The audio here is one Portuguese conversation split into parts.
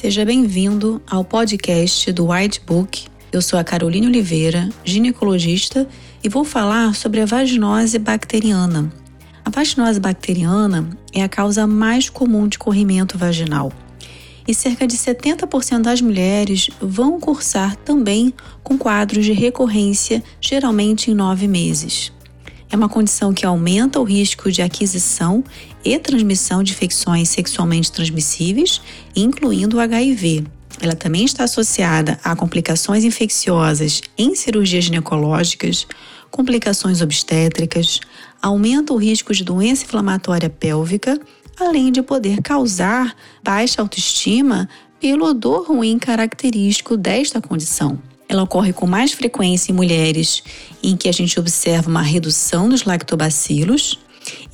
Seja bem-vindo ao podcast do White Book. Eu sou a Carolina Oliveira, ginecologista, e vou falar sobre a vaginose bacteriana. A vaginose bacteriana é a causa mais comum de corrimento vaginal. E cerca de 70% das mulheres vão cursar também com quadros de recorrência, geralmente em nove meses. É uma condição que aumenta o risco de aquisição e transmissão de infecções sexualmente transmissíveis, incluindo o HIV. Ela também está associada a complicações infecciosas em cirurgias ginecológicas, complicações obstétricas, aumenta o risco de doença inflamatória pélvica, além de poder causar baixa autoestima pelo odor ruim característico desta condição. Ela ocorre com mais frequência em mulheres em que a gente observa uma redução dos lactobacilos,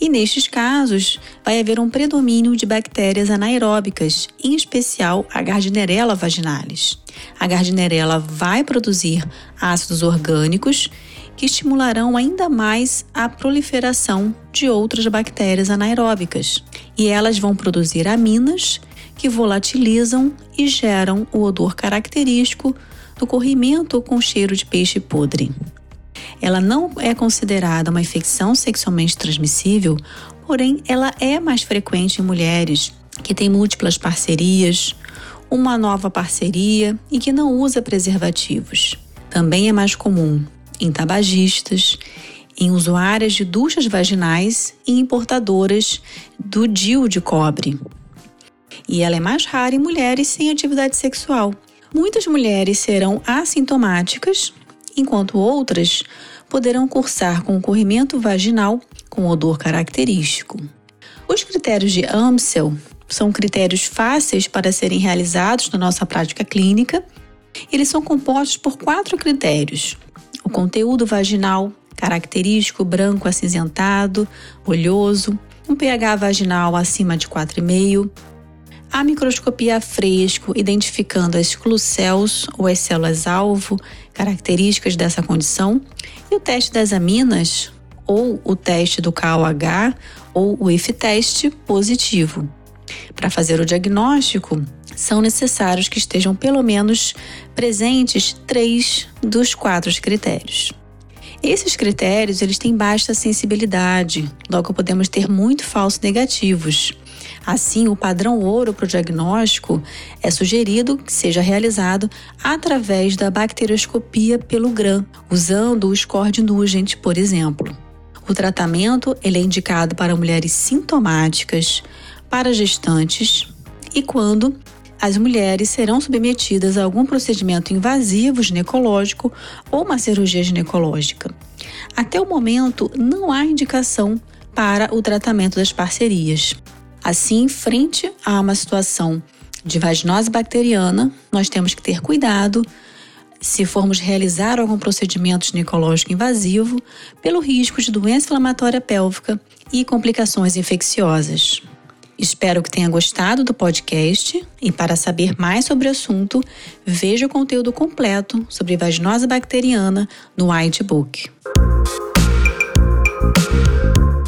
e nestes casos vai haver um predomínio de bactérias anaeróbicas, em especial a Gardnerella vaginalis. A Gardnerella vai produzir ácidos orgânicos que estimularão ainda mais a proliferação de outras bactérias anaeróbicas, e elas vão produzir aminas que volatilizam e geram o odor característico do corrimento com cheiro de peixe podre. Ela não é considerada uma infecção sexualmente transmissível, porém ela é mais frequente em mulheres que têm múltiplas parcerias, uma nova parceria e que não usa preservativos. Também é mais comum em tabagistas, em usuárias de duchas vaginais e importadoras do DIU de cobre. E ela é mais rara em mulheres sem atividade sexual, Muitas mulheres serão assintomáticas, enquanto outras poderão cursar com corrimento vaginal com odor característico. Os critérios de Amsel são critérios fáceis para serem realizados na nossa prática clínica. Eles são compostos por quatro critérios: o conteúdo vaginal, característico branco acinzentado, oleoso, um pH vaginal acima de 4,5, a microscopia a fresco, identificando as clucéus ou as células-alvo, características dessa condição, e o teste das aminas, ou o teste do KOH, ou o IF-teste positivo. Para fazer o diagnóstico, são necessários que estejam pelo menos presentes três dos quatro critérios. Esses critérios eles têm baixa sensibilidade, logo podemos ter muito falsos negativos. Assim, o padrão ouro para o diagnóstico é sugerido que seja realizado através da bacterioscopia pelo GRAM, usando o score de Nugent, por exemplo. O tratamento ele é indicado para mulheres sintomáticas, para gestantes e quando as mulheres serão submetidas a algum procedimento invasivo ginecológico ou uma cirurgia ginecológica. Até o momento, não há indicação para o tratamento das parcerias. Assim, frente a uma situação de vaginose bacteriana, nós temos que ter cuidado se formos realizar algum procedimento ginecológico invasivo, pelo risco de doença inflamatória pélvica e complicações infecciosas. Espero que tenha gostado do podcast e para saber mais sobre o assunto, veja o conteúdo completo sobre vaginose bacteriana no White Book.